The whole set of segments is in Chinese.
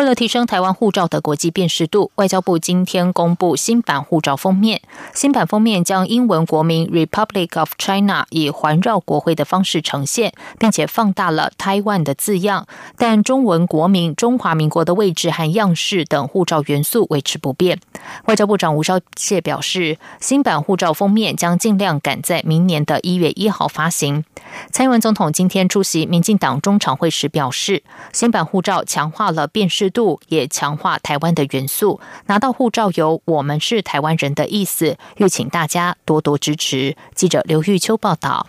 为了提升台湾护照的国际辨识度，外交部今天公布新版护照封面。新版封面将英文国名 Republic of China 以环绕国徽的方式呈现，并且放大了 Taiwan 的字样，但中文国名中华民国的位置和样式等护照元素维持不变。外交部长吴钊燮表示，新版护照封面将尽量赶在明年的一月一号发行。蔡英文总统今天出席民进党中常会时表示，新版护照强化了辨识度，也强化台湾的元素。拿到护照有“我们是台湾人”的意思，欲请大家多多支持。记者刘玉秋报道。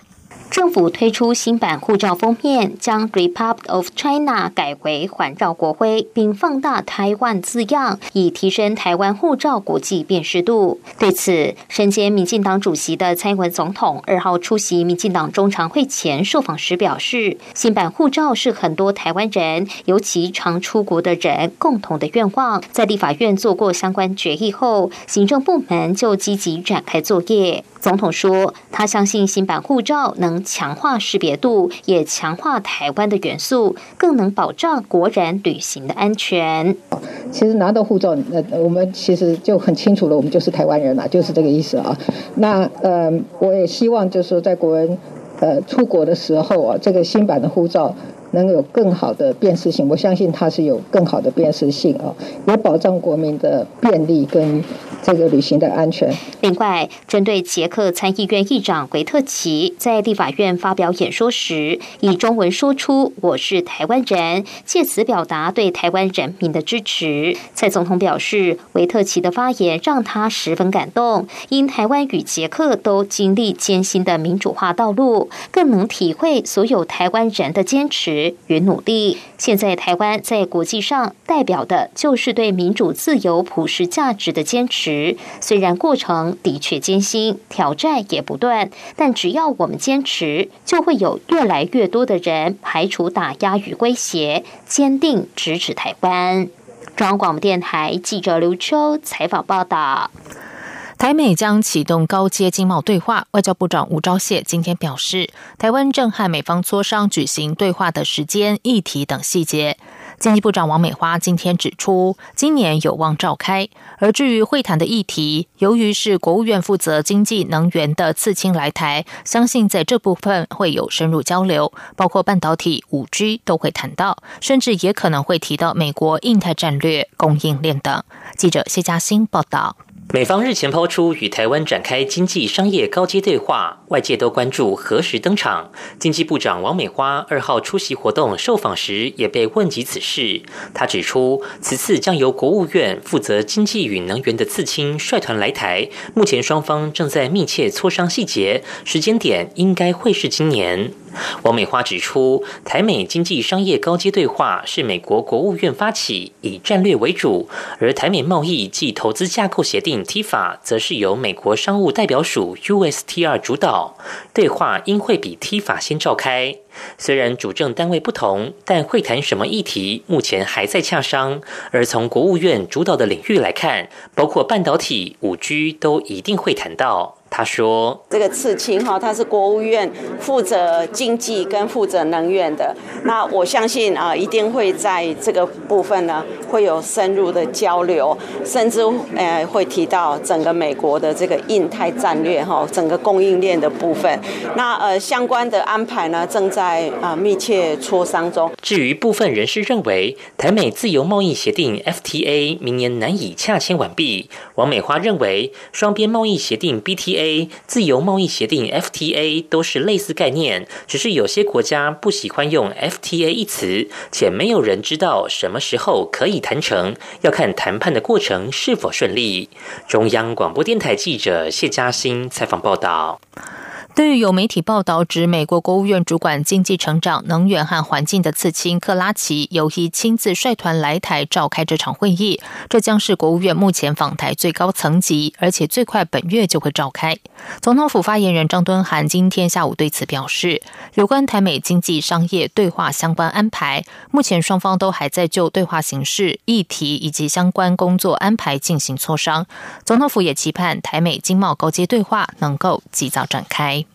政府推出新版护照封面，将 Republic of China 改为环绕国徽，并放大台湾字样，以提升台湾护照国际辨识度。对此，身兼民进党主席的蔡英文总统二号出席民进党中常会前受访时表示，新版护照是很多台湾人，尤其常出国的人共同的愿望。在立法院做过相关决议后，行政部门就积极展开作业。总统说，他相信新版护照能强化识别度，也强化台湾的元素，更能保障国人旅行的安全。其实拿到护照，呃，我们其实就很清楚了，我们就是台湾人了，就是这个意思啊。那呃，我也希望就是说，在国人呃出国的时候啊，这个新版的护照。能有更好的辨识性，我相信它是有更好的辨识性啊，也保障国民的便利跟这个旅行的安全。另外，针对捷克参议院议长维特奇在立法院发表演说时，以中文说出“我是台湾人”，借此表达对台湾人民的支持。蔡总统表示，维特奇的发言让他十分感动，因台湾与捷克都经历艰辛的民主化道路，更能体会所有台湾人的坚持。与努力，现在台湾在国际上代表的就是对民主、自由、普世价值的坚持。虽然过程的确艰辛，挑战也不断，但只要我们坚持，就会有越来越多的人排除打压与威胁，坚定支持台湾。中央广播电台记者刘秋采访报道。台美将启动高阶经贸对话，外交部长吴钊燮今天表示，台湾正和美方磋商举行对话的时间、议题等细节。经济部长王美花今天指出，今年有望召开。而至于会谈的议题，由于是国务院负责经济能源的次青来台，相信在这部分会有深入交流，包括半导体、五 G 都会谈到，甚至也可能会提到美国印太战略、供应链等。记者谢嘉欣报道。美方日前抛出与台湾展开经济商业高阶对话，外界都关注何时登场。经济部长王美花二号出席活动受访时，也被问及此事。他指出，此次将由国务院负责经济与能源的次卿率团来台，目前双方正在密切磋商细节，时间点应该会是今年。王美花指出，台美经济商业高阶对话是美国国务院发起，以战略为主；而台美贸易及投资架构协定 （TIFA） 则是由美国商务代表署 USTR 主导。对话应会比 TIFA 先召开。虽然主政单位不同，但会谈什么议题，目前还在洽商。而从国务院主导的领域来看，包括半导体、五 G 都一定会谈到。他说：“这个刺青哈，他是国务院负责经济跟负责能源的。那我相信啊，一定会在这个部分呢，会有深入的交流，甚至呃会提到整个美国的这个印太战略哈，整个供应链的部分。那呃相关的安排呢，正在啊密切磋商中。至于部分人士认为，台美自由贸易协定 FTA 明年难以洽签完毕，王美花认为，双边贸易协定 BTA。A 自由贸易协定 FTA 都是类似概念，只是有些国家不喜欢用 FTA 一词，且没有人知道什么时候可以谈成，要看谈判的过程是否顺利。中央广播电台记者谢嘉欣采访报道。对于有媒体报道指美国国务院主管经济成长、能源和环境的次卿克拉奇有意亲自率团来台召开这场会议，这将是国务院目前访台最高层级，而且最快本月就会召开。总统府发言人张敦涵今天下午对此表示，有关台美经济商业对话相关安排，目前双方都还在就对话形式、议题以及相关工作安排进行磋商。总统府也期盼台美经贸高阶对话能够及早展开。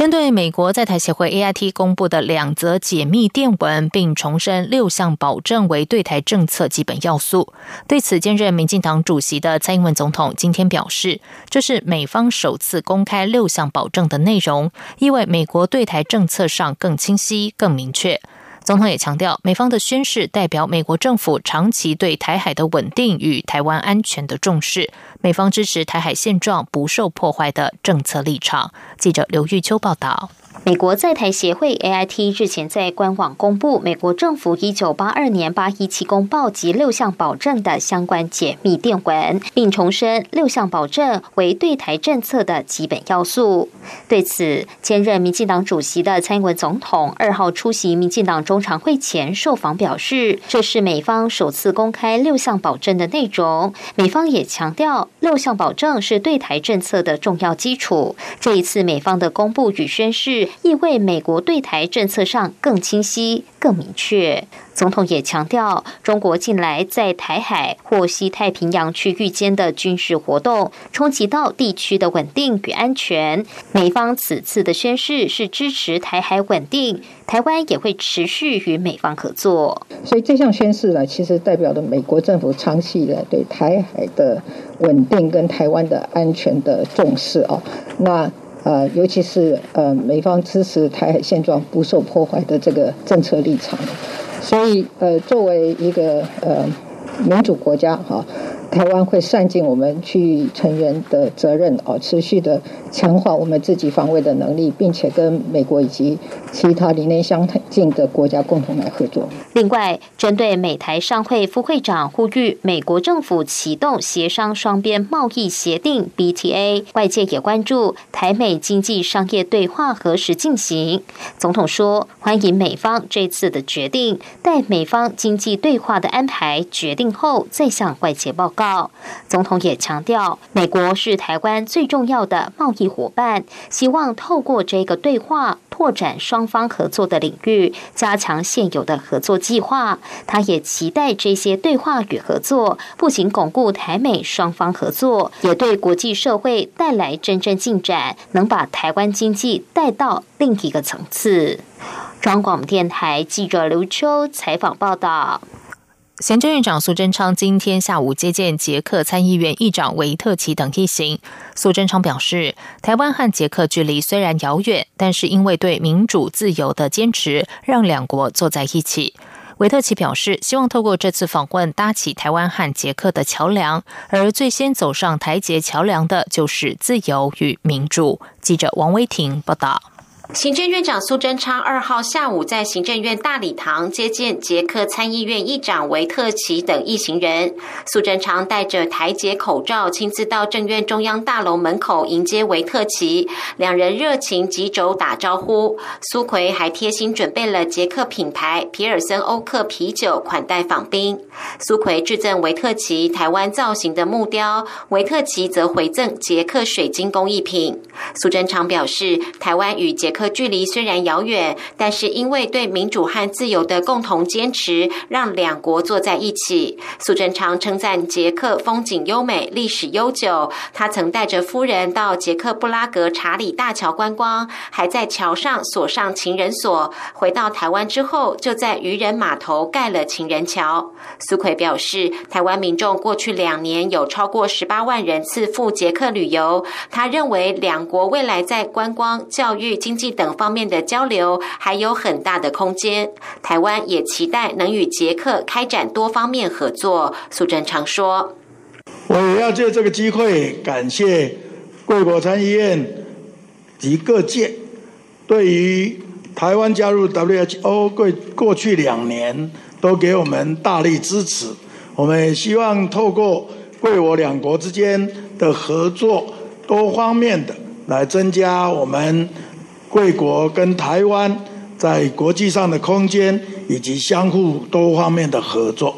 针对美国在台协会 AIT 公布的两则解密电文，并重申六项保证为对台政策基本要素，对此兼任民进党主席的蔡英文总统今天表示，这是美方首次公开六项保证的内容，意味美国对台政策上更清晰、更明确。总统也强调，美方的宣誓代表美国政府长期对台海的稳定与台湾安全的重视，美方支持台海现状不受破坏的政策立场。记者刘玉秋报道。美国在台协会 AIT 日前在官网公布美国政府一九八二年八一七公报及六项保证的相关解密电文，并重申六项保证为对台政策的基本要素。对此，兼任民进党主席的蔡英文总统二号出席民进党中常会前受访表示，这是美方首次公开六项保证的内容。美方也强调，六项保证是对台政策的重要基础。这一次美方的公布与宣誓。意味美国对台政策上更清晰、更明确。总统也强调，中国近来在台海或西太平洋区域间的军事活动，冲击到地区的稳定与安全。美方此次的宣誓是支持台海稳定，台湾也会持续与美方合作。所以这项宣誓呢，其实代表了美国政府长期以来对台海的稳定跟台湾的安全的重视啊。那呃，尤其是呃，美方支持台海现状不受破坏的这个政策立场，所以呃，作为一个呃民主国家哈。台湾会善尽我们区域成员的责任哦，持续的强化我们自己防卫的能力，并且跟美国以及其他理念相近的国家共同来合作。另外，针对美台商会副会长呼吁美国政府启动协商双边贸易协定 （BTA），外界也关注台美经济商业对话何时进行。总统说，欢迎美方这次的决定，待美方经济对话的安排决定后，再向外界报告。告，总统也强调，美国是台湾最重要的贸易伙伴，希望透过这个对话，拓展双方合作的领域，加强现有的合作计划。他也期待这些对话与合作，不仅巩固台美双方合作，也对国际社会带来真正进展，能把台湾经济带到另一个层次。中广电台记者刘秋采访报道。行政院长苏贞昌今天下午接见捷克参议院议长维特奇等一行。苏贞昌表示，台湾和捷克距离虽然遥远，但是因为对民主自由的坚持，让两国坐在一起。维特奇表示，希望透过这次访问，搭起台湾和捷克的桥梁，而最先走上台捷桥梁的就是自由与民主。记者王威婷报道。行政院长苏贞昌二号下午在行政院大礼堂接见捷克参议院议长维特奇等一行人。苏贞昌戴着台捷口罩，亲自到政院中央大楼门口迎接维特奇，两人热情击肘打招呼。苏奎还贴心准备了捷克品牌皮尔森欧克啤酒款待访宾。苏奎致赠维特奇台湾造型的木雕，维特奇则回赠捷克水晶工艺品。苏贞昌表示，台湾与捷克。和距离虽然遥远，但是因为对民主和自由的共同坚持，让两国坐在一起。苏贞昌称赞捷克风景优美、历史悠久。他曾带着夫人到捷克布拉格查理大桥观光，还在桥上锁上情人锁。回到台湾之后，就在渔人码头盖了情人桥。苏奎表示，台湾民众过去两年有超过十八万人次赴捷克旅游。他认为，两国未来在观光、教育、经济。等方面的交流还有很大的空间，台湾也期待能与捷克开展多方面合作。苏贞昌说：“我也要借这个机会感谢贵国参议院及各界对于台湾加入 WHO 过过去两年都给我们大力支持。我们也希望透过贵我两国之间的合作，多方面的。”来增加我们贵国跟台湾在国际上的空间以及相互多方面的合作。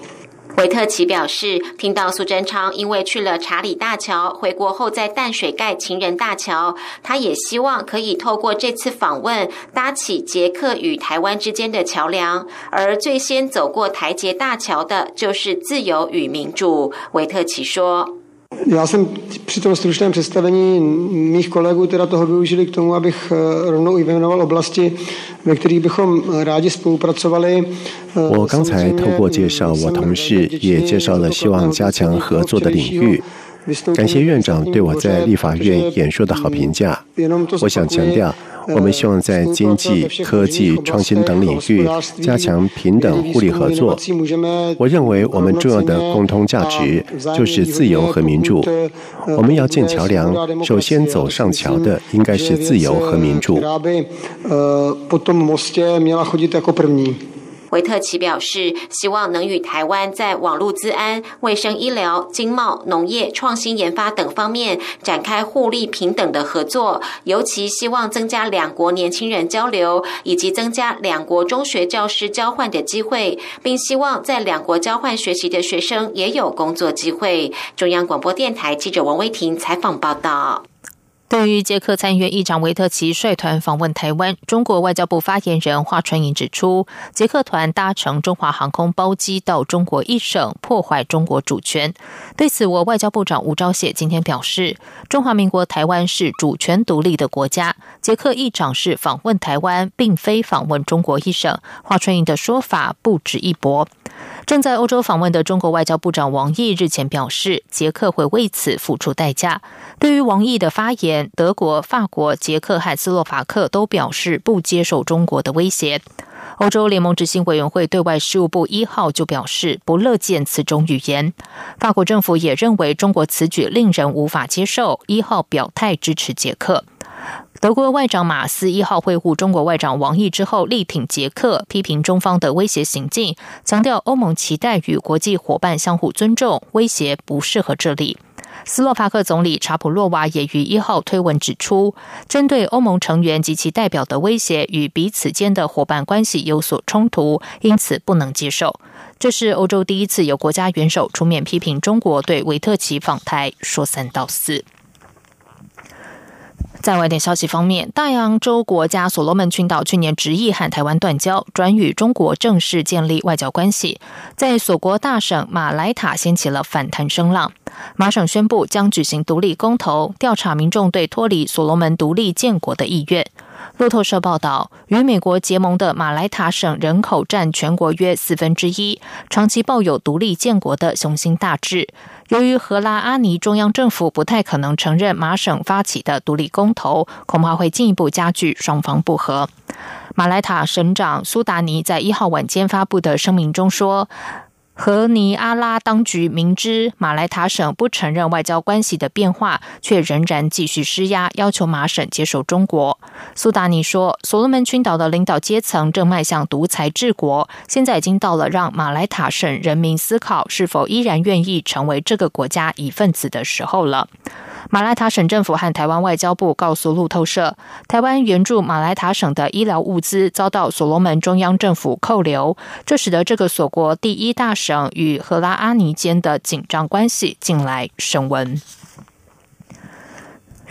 维特奇表示，听到苏贞昌因为去了查理大桥，回国后在淡水盖情人大桥，他也希望可以透过这次访问，搭起捷克与台湾之间的桥梁。而最先走过台捷大桥的，就是自由与民主。维特奇说。Já jsem při tom stručném představení mých kolegů teda toho využili k tomu, abych rovnou i věnoval oblasti, ve kterých bychom rádi spolupracovali. 我刚才透过介绍我同事，也介绍了希望加强合作的领域。 感谢院长对我在立法院演说的好评价。我想强调。我们希望在经济、科技、创新等领域加强平等互利合作。我认为我们重要的共同价值就是自由和民主。我们要建桥梁，首先走上桥的应该是自由和民主。维特奇表示，希望能与台湾在网络治安、卫生医疗、经贸、农业、创新研发等方面展开互利平等的合作，尤其希望增加两国年轻人交流，以及增加两国中学教师交换的机会，并希望在两国交换学习的学生也有工作机会。中央广播电台记者王威婷采访报道。对于捷克参议院议长维特奇率团访问台湾，中国外交部发言人华春莹指出，捷克团搭乘中华航空包机到中国一省，破坏中国主权。对此，我外交部长吴钊燮今天表示，中华民国台湾是主权独立的国家，捷克议长是访问台湾，并非访问中国一省。华春莹的说法不值一驳。正在欧洲访问的中国外交部长王毅日前表示，捷克会为此付出代价。对于王毅的发言，德国、法国、捷克和斯洛伐克都表示不接受中国的威胁。欧洲联盟执行委员会对外事务部一号就表示不乐见此种语言。法国政府也认为中国此举令人无法接受，一号表态支持捷克。德国外长马斯一号会晤中国外长王毅之后，力挺捷克，批评中方的威胁行径，强调欧盟期待与国际伙伴相互尊重，威胁不适合这里。斯洛伐克总理查普洛娃也于一号推文指出，针对欧盟成员及其代表的威胁与彼此间的伙伴关系有所冲突，因此不能接受。这是欧洲第一次有国家元首出面批评中国对维特奇访台说三道四。在外电消息方面，大洋洲国家所罗门群岛去年执意和台湾断交，转与中国正式建立外交关系，在所国大省马来塔掀起了反弹声浪。马省宣布将举行独立公投，调查民众对脱离所罗门独立建国的意愿。路透社报道，与美国结盟的马来塔省人口占全国约四分之一，长期抱有独立建国的雄心大志。由于荷兰阿尼中央政府不太可能承认马省发起的独立公投，恐怕会进一步加剧双方不和。马来塔省长苏达尼在一号晚间发布的声明中说。和尼阿拉当局明知马来塔省不承认外交关系的变化，却仍然继续施压，要求马省接受中国。苏达尼说：“所罗门群岛的领导阶层正迈向独裁治国，现在已经到了让马来塔省人民思考是否依然愿意成为这个国家一份子的时候了。”马来塔省政府和台湾外交部告诉路透社，台湾援助马来塔省的医疗物资遭到所罗门中央政府扣留，这使得这个锁国第一大省与赫拉阿尼间的紧张关系近来升温。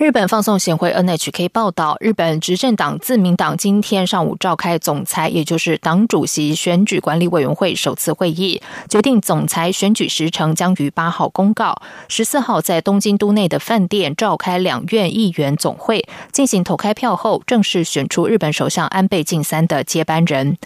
日本放送协会 NHK 报道，日本执政党自民党今天上午召开总裁，也就是党主席选举管理委员会首次会议，决定总裁选举时程将于八号公告，十四号在东京都内的饭店召开两院议员总会，进行投开票后，正式选出日本首相安倍晋三的接班人。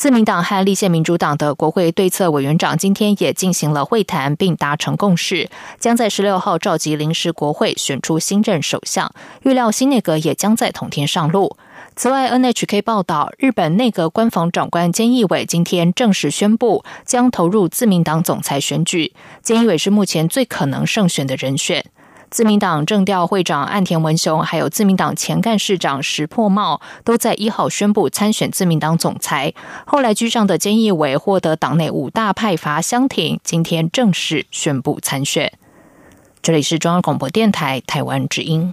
自民党和立宪民主党的国会对策委员长今天也进行了会谈，并达成共识，将在十六号召集临时国会选出新任首相。预料新内阁也将在同天上路。此外，NHK 报道，日本内阁官房长官菅义伟今天正式宣布，将投入自民党总裁选举。菅义伟是目前最可能胜选的人选。自民党政调会长岸田文雄，还有自民党前干事长石破茂，都在一号宣布参选自民党总裁。后来居上的菅义伟获得党内五大派阀相挺，今天正式宣布参选。这里是中央广播电台台湾之音。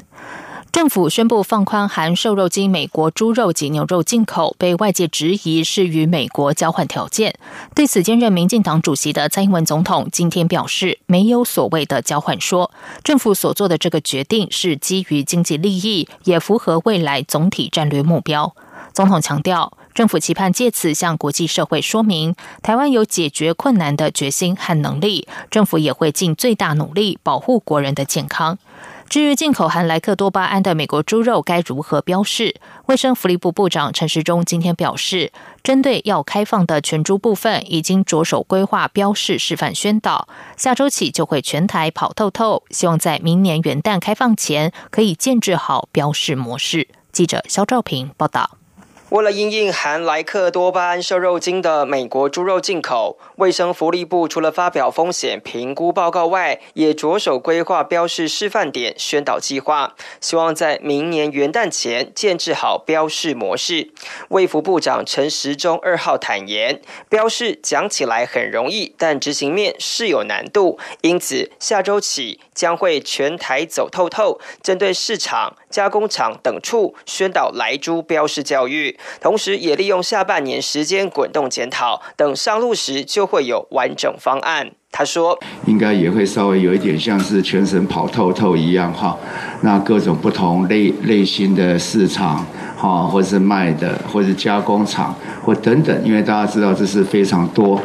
政府宣布放宽含瘦肉精美国猪肉及牛肉进口，被外界质疑是与美国交换条件。对此，兼任民进党主席的蔡英文总统今天表示，没有所谓的交换说，政府所做的这个决定是基于经济利益，也符合未来总体战略目标。总统强调，政府期盼借此向国际社会说明，台湾有解决困难的决心和能力，政府也会尽最大努力保护国人的健康。至于进口含莱克多巴胺的美国猪肉该如何标示？卫生福利部部长陈时中今天表示，针对要开放的全猪部分，已经着手规划标示示范宣导，下周起就会全台跑透透，希望在明年元旦开放前可以建制好标示模式。记者肖兆平报道。为了因应含莱克多巴胺瘦肉精的美国猪肉进口，卫生福利部除了发表风险评估报告外，也着手规划标示示范点宣导计划，希望在明年元旦前建制好标示模式。卫福部长陈时中二号坦言，标示讲起来很容易，但执行面是有难度，因此下周起将会全台走透透，针对市场、加工厂等处宣导来猪标示教育。同时，也利用下半年时间滚动检讨，等上路时就会有完整方案。他说：“应该也会稍微有一点像是全省跑透透一样哈，那各种不同类类型的市场哈，或是卖的，或是加工厂或等等，因为大家知道这是非常多。”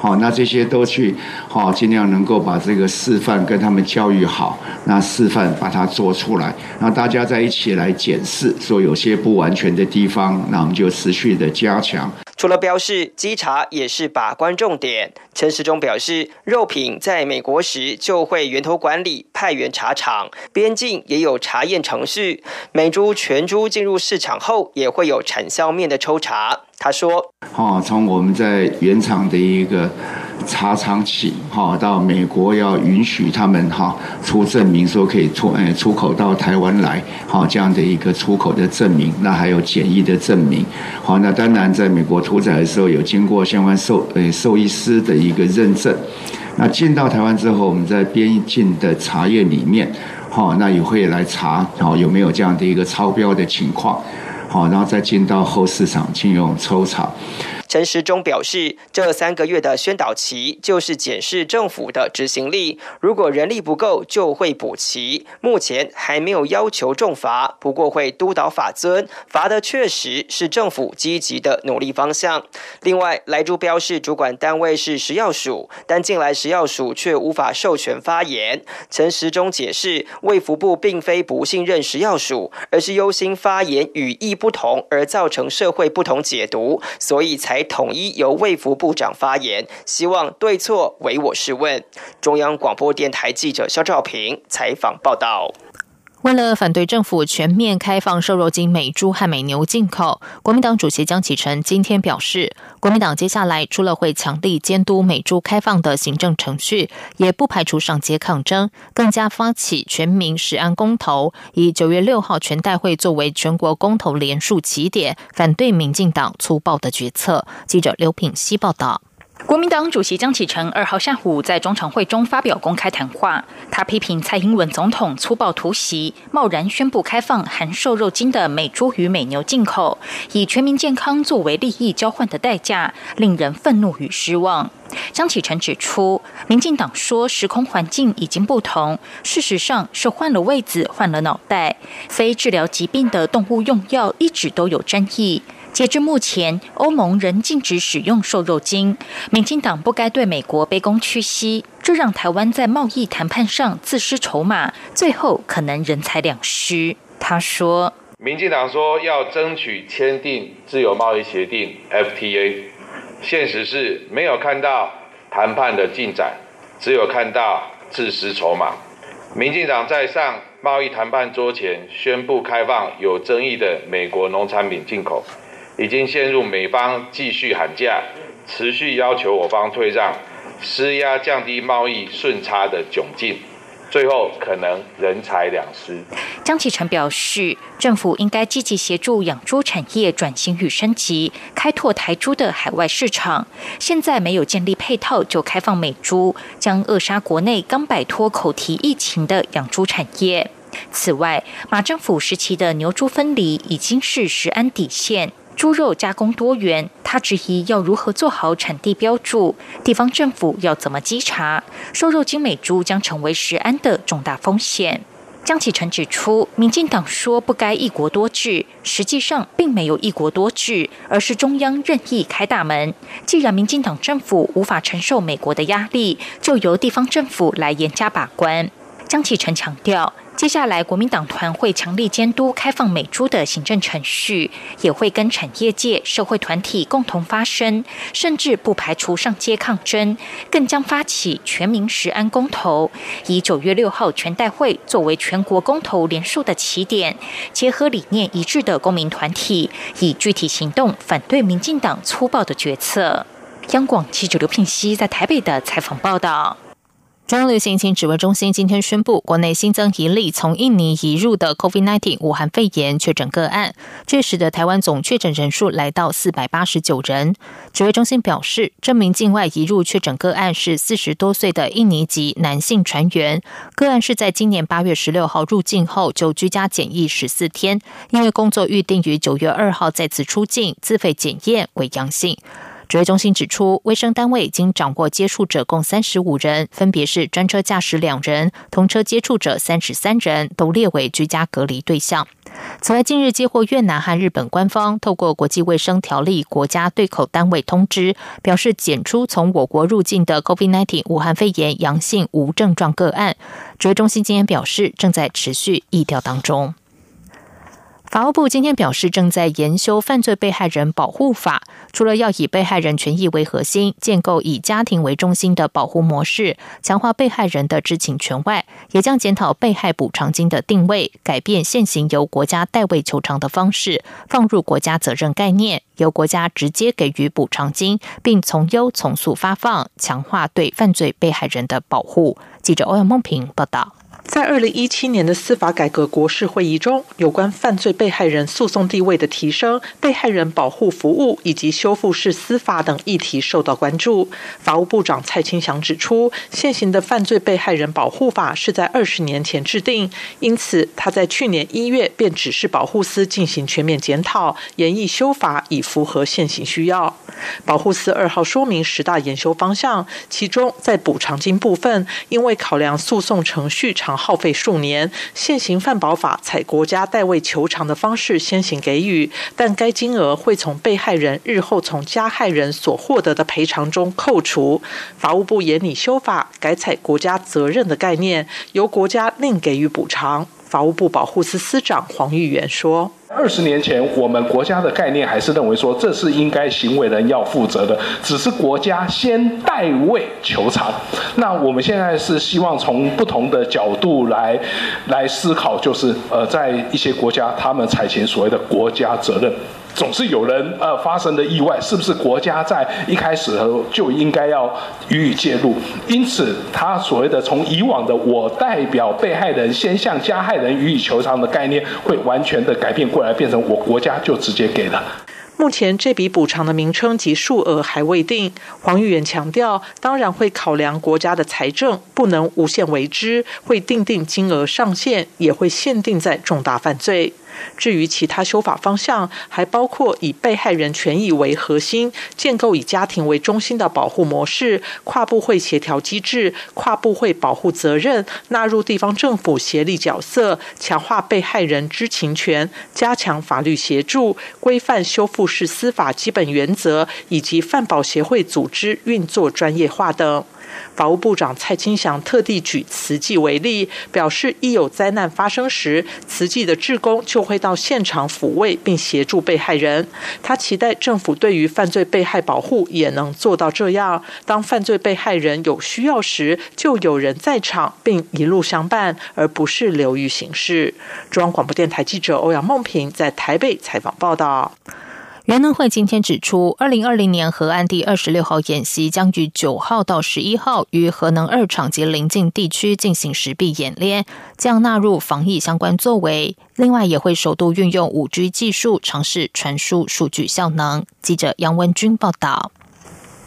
好，那这些都去，好，尽量能够把这个示范跟他们教育好，那示范把它做出来，那大家再一起来检视，说有些不完全的地方，那我们就持续的加强。除了标示，稽查也是把关重点。陈时中表示，肉品在美国时就会源头管理，派员查厂，边境也有查验程序。美猪全猪进入市场后，也会有产销面的抽查。他说：“哦，从我们在原厂的一个茶厂起，哈，到美国要允许他们哈出证明说可以出，诶，出口到台湾来，好这样的一个出口的证明，那还有检疫的证明，好，那当然在美国屠宰的时候有经过相关兽，诶，兽医师的一个认证。那进到台湾之后，我们在边境的茶叶里面，好，那也会来查，好有没有这样的一个超标的情况。”好，然后再进到后市场进用抽查。陈时中表示，这三个月的宣导期就是检视政府的执行力，如果人力不够，就会补齐。目前还没有要求重罚，不过会督导法尊，罚的确实是政府积极的努力方向。另外，来猪标示主管单位是食药署，但近来食药署却无法授权发言。陈时中解释，卫福部并非不信任食药署，而是忧心发言语义不同而造成社会不同解读，所以才。统一由卫福部长发言，希望对错唯我是问。中央广播电台记者肖兆平采访报道。为了反对政府全面开放瘦肉精美猪和美牛进口，国民党主席江启臣今天表示，国民党接下来除了会强力监督美猪开放的行政程序，也不排除上街抗争，更加发起全民食安公投，以九月六号全代会作为全国公投连署起点，反对民进党粗暴的决策。记者刘品希报道。国民党主席江启臣二号下午在中常会中发表公开谈话，他批评蔡英文总统粗暴突袭，贸然宣布开放含瘦肉精的美猪与美牛进口，以全民健康作为利益交换的代价，令人愤怒与失望。江启臣指出，民进党说时空环境已经不同，事实上是换了位子，换了脑袋。非治疗疾病的动物用药一直都有争议。截至目前，欧盟仍禁止使用瘦肉精。民进党不该对美国卑躬屈膝，这让台湾在贸易谈判上自失筹码，最后可能人财两失。他说：“民进党说要争取签订自由贸易协定 （FTA），现实是没有看到谈判的进展，只有看到自失筹码。民进党在上贸易谈判桌前宣布开放有争议的美国农产品进口。”已经陷入美方继续喊价、持续要求我方退让、施压降低贸易顺差的窘境。最后可能人财两失。江启臣表示，政府应该积极协助养猪产业转型与升级，开拓台猪的海外市场。现在没有建立配套就开放美猪，将扼杀国内刚摆脱口蹄疫情的养猪产业。此外，马政府时期的牛猪分离已经是食安底线。猪肉加工多元，他质疑要如何做好产地标注，地方政府要怎么稽查，瘦肉精美猪将成为食安的重大风险。江启臣指出，民进党说不该一国多制，实际上并没有一国多制，而是中央任意开大门。既然民进党政府无法承受美国的压力，就由地方政府来严加把关。江启臣强调。接下来，国民党团会强力监督开放美猪的行政程序，也会跟产业界、社会团体共同发声，甚至不排除上街抗争，更将发起全民食安公投，以九月六号全代会作为全国公投连署的起点，结合理念一致的公民团体，以具体行动反对民进党粗暴的决策。央广记者刘聘熙在台北的采访报道。中央流行疫情指挥中心今天宣布，国内新增一例从印尼移入的 COVID-19 武汉肺炎确诊个案，这使得台湾总确诊人数来到四百八十九人。指挥中心表示，这名境外移入确诊个案是四十多岁的印尼籍男性船员，个案是在今年八月十六号入境后就居家检疫十四天，因为工作预定于九月二号再次出境，自费检验为阳性。指挥中心指出，卫生单位已经掌握接触者共三十五人，分别是专车驾驶两人，同车接触者三十三人，都列为居家隔离对象。此外，近日接获越南和日本官方透过国际卫生条例国家对口单位通知，表示检出从我国入境的 COVID-19 武汉肺炎阳性无症状个案。指挥中心今天表示，正在持续疫调当中。法务部今天表示，正在研修犯罪被害人保护法，除了要以被害人权益为核心，建构以家庭为中心的保护模式，强化被害人的知情权外，也将检讨被害补偿金的定位，改变现行由国家代位求偿的方式，放入国家责任概念，由国家直接给予补偿金，并从优从速发放，强化对犯罪被害人的保护。记者欧阳梦平报道。在二零一七年的司法改革国事会议中，有关犯罪被害人诉讼地位的提升、被害人保护服务以及修复式司法等议题受到关注。法务部长蔡清祥指出，现行的犯罪被害人保护法是在二十年前制定，因此他在去年一月便指示保护司进行全面检讨、研议修法，以符合现行需要。保护司二号说明十大研修方向，其中在补偿金部分，因为考量诉讼程序长。耗费数年，现行犯保法采国家代位求偿的方式先行给予，但该金额会从被害人日后从加害人所获得的赔偿中扣除。法务部严拟修法，改采国家责任的概念，由国家另给予补偿。法务部保护司司长黄玉元说。二十年前，我们国家的概念还是认为说，这是应该行为人要负责的，只是国家先代位求偿。那我们现在是希望从不同的角度来来思考，就是呃，在一些国家，他们采取所谓的国家责任。总是有人呃发生的意外，是不是国家在一开始就应该要予以介入？因此，他所谓的从以往的我代表被害人先向加害人予以求偿的概念，会完全的改变过来，变成我国家就直接给了。目前这笔补偿的名称及数额还未定。黄玉元强调，当然会考量国家的财政，不能无限为之，会定定金额上限，也会限定在重大犯罪。至于其他修法方向，还包括以被害人权益为核心，建构以家庭为中心的保护模式，跨部会协调机制，跨部会保护责任，纳入地方政府协力角色，强化被害人知情权，加强法律协助，规范修复式司法基本原则，以及犯保协会组织运作专业化等。法务部长蔡清祥特地举慈济为例，表示一有灾难发生时，慈济的志工就会到现场抚慰并协助被害人。他期待政府对于犯罪被害保护也能做到这样：当犯罪被害人有需要时，就有人在场并一路相伴，而不是流于形式。中央广播电台记者欧阳梦平在台北采访报道。联能会今天指出，二零二零年河岸第二十六号演习将于九号到十一号于核能二厂及邻近地区进行实地演练，将纳入防疫相关作为。另外，也会首度运用五 G 技术，尝试传输数据效能。记者杨文军报道。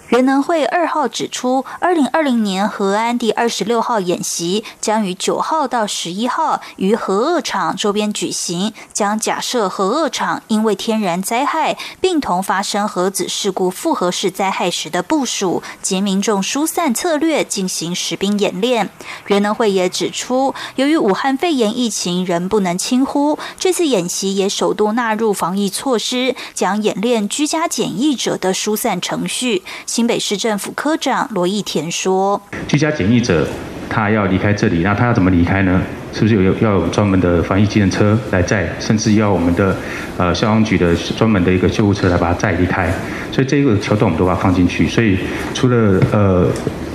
人能会二号指出，二零二零年核安第二十六号演习将于九号到十一号于核二厂周边举行，将假设核二厂因为天然灾害并同发生核子事故复合式灾害时的部署及民众疏散策略进行实兵演练。人能会也指出，由于武汉肺炎疫情仍不能轻忽，这次演习也首度纳入防疫措施，将演练居家检疫者的疏散程序。北市政府科长罗义田说：“居家检疫者，他要离开这里，那他要怎么离开呢？是不是有要有专门的防疫机动车来载，甚至要我们的呃消防局的专门的一个救护车来把他载离开？所以这个桥段我们都把它放进去。所以除了呃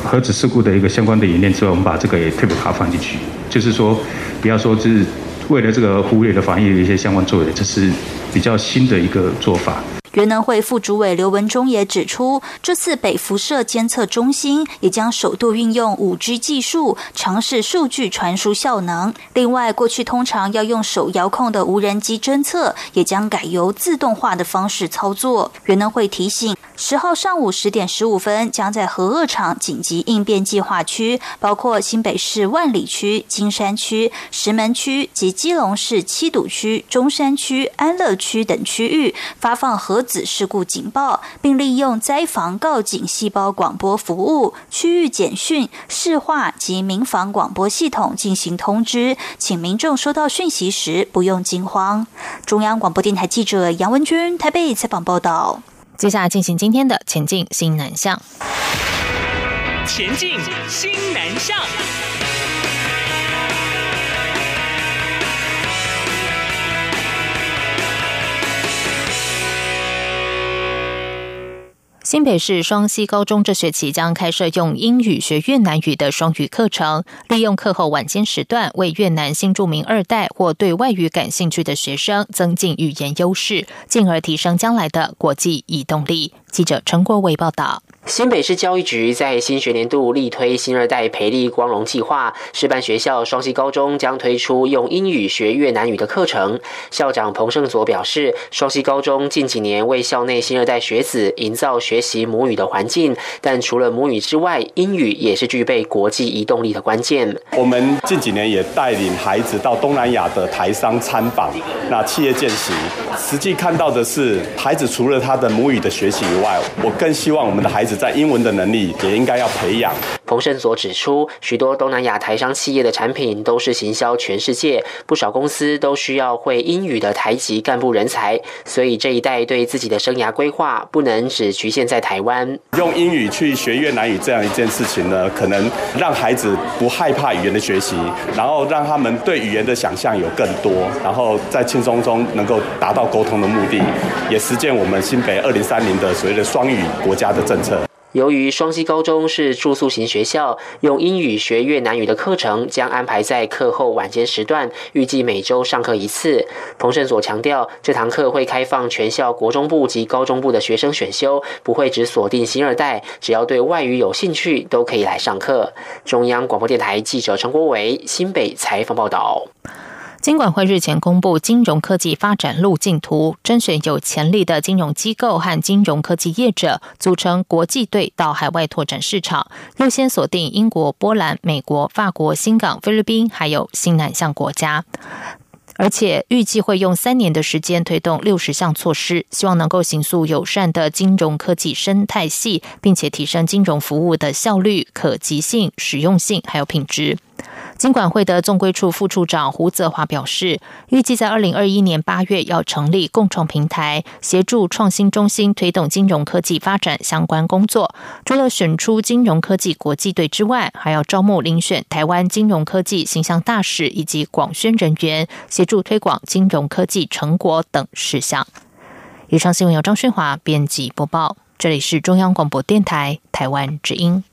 核子事故的一个相关的演练之外，我们把这个也特别把它放进去，就是说不要说是为了这个忽略的防疫的一些相关作业，这是比较新的一个做法。”原能会副主委刘文忠也指出，这次北辐射监测中心也将首度运用五 G 技术，尝试数据传输效能。另外，过去通常要用手遥控的无人机侦测，也将改由自动化的方式操作。原能会提醒，十号上午十点十五分，将在核二厂紧急应变计划区，包括新北市万里区、金山区、石门区及基隆市七堵区、中山区、安乐区等区域发放核。核子事故警报，并利用灾防告警细胞广播服务、区域简讯、市话及民防广播系统进行通知，请民众收到讯息时不用惊慌。中央广播电台记者杨文君台北采访报道。接下来进行今天的前进新南向。前进新南向。新北市双溪高中这学期将开设用英语学越南语的双语课程，利用课后晚间时段，为越南新住民二代或对外语感兴趣的学生增进语言优势，进而提升将来的国际移动力。记者陈国伟报道。新北市教育局在新学年度力推新二代培力光荣计划，示范学校双溪高中将推出用英语学越南语的课程。校长彭胜佐表示，双溪高中近几年为校内新二代学子营造学习母语的环境，但除了母语之外，英语也是具备国际移动力的关键。我们近几年也带领孩子到东南亚的台商参访，那企业见习，实际看到的是，孩子除了他的母语的学习以外，我更希望我们的孩子。在英文的能力也应该要培养。冯胜所指出，许多东南亚台商企业的产品都是行销全世界，不少公司都需要会英语的台籍干部人才，所以这一代对自己的生涯规划不能只局限在台湾。用英语去学越南语这样一件事情呢，可能让孩子不害怕语言的学习，然后让他们对语言的想象有更多，然后在轻松中能够达到沟通的目的，也实践我们新北二零三零的谓的双语国家的政策。由于双溪高中是住宿型学校，用英语学越南语的课程将安排在课后晚间时段，预计每周上课一次。彭胜所强调，这堂课会开放全校国中部及高中部的学生选修，不会只锁定新二代，只要对外语有兴趣都可以来上课。中央广播电台记者陈国伟新北采访报道。金管会日前公布金融科技发展路径图，甄选有潜力的金融机构和金融科技业者，组成国际队到海外拓展市场，优先锁定英国、波兰、美国、法国、新港、菲律宾，还有新南向国家。而且预计会用三年的时间推动六十项措施，希望能够形塑友善的金融科技生态系，并且提升金融服务的效率、可及性、实用性还有品质。金管会的纵规处副处长胡泽华表示，预计在二零二一年八月要成立共创平台，协助创新中心推动金融科技发展相关工作。除了选出金融科技国际队之外，还要招募遴选台湾金融科技形象大使以及广宣人员，协助推广金融科技成果等事项。以上新闻由张勋华编辑播报，这里是中央广播电台台湾之音。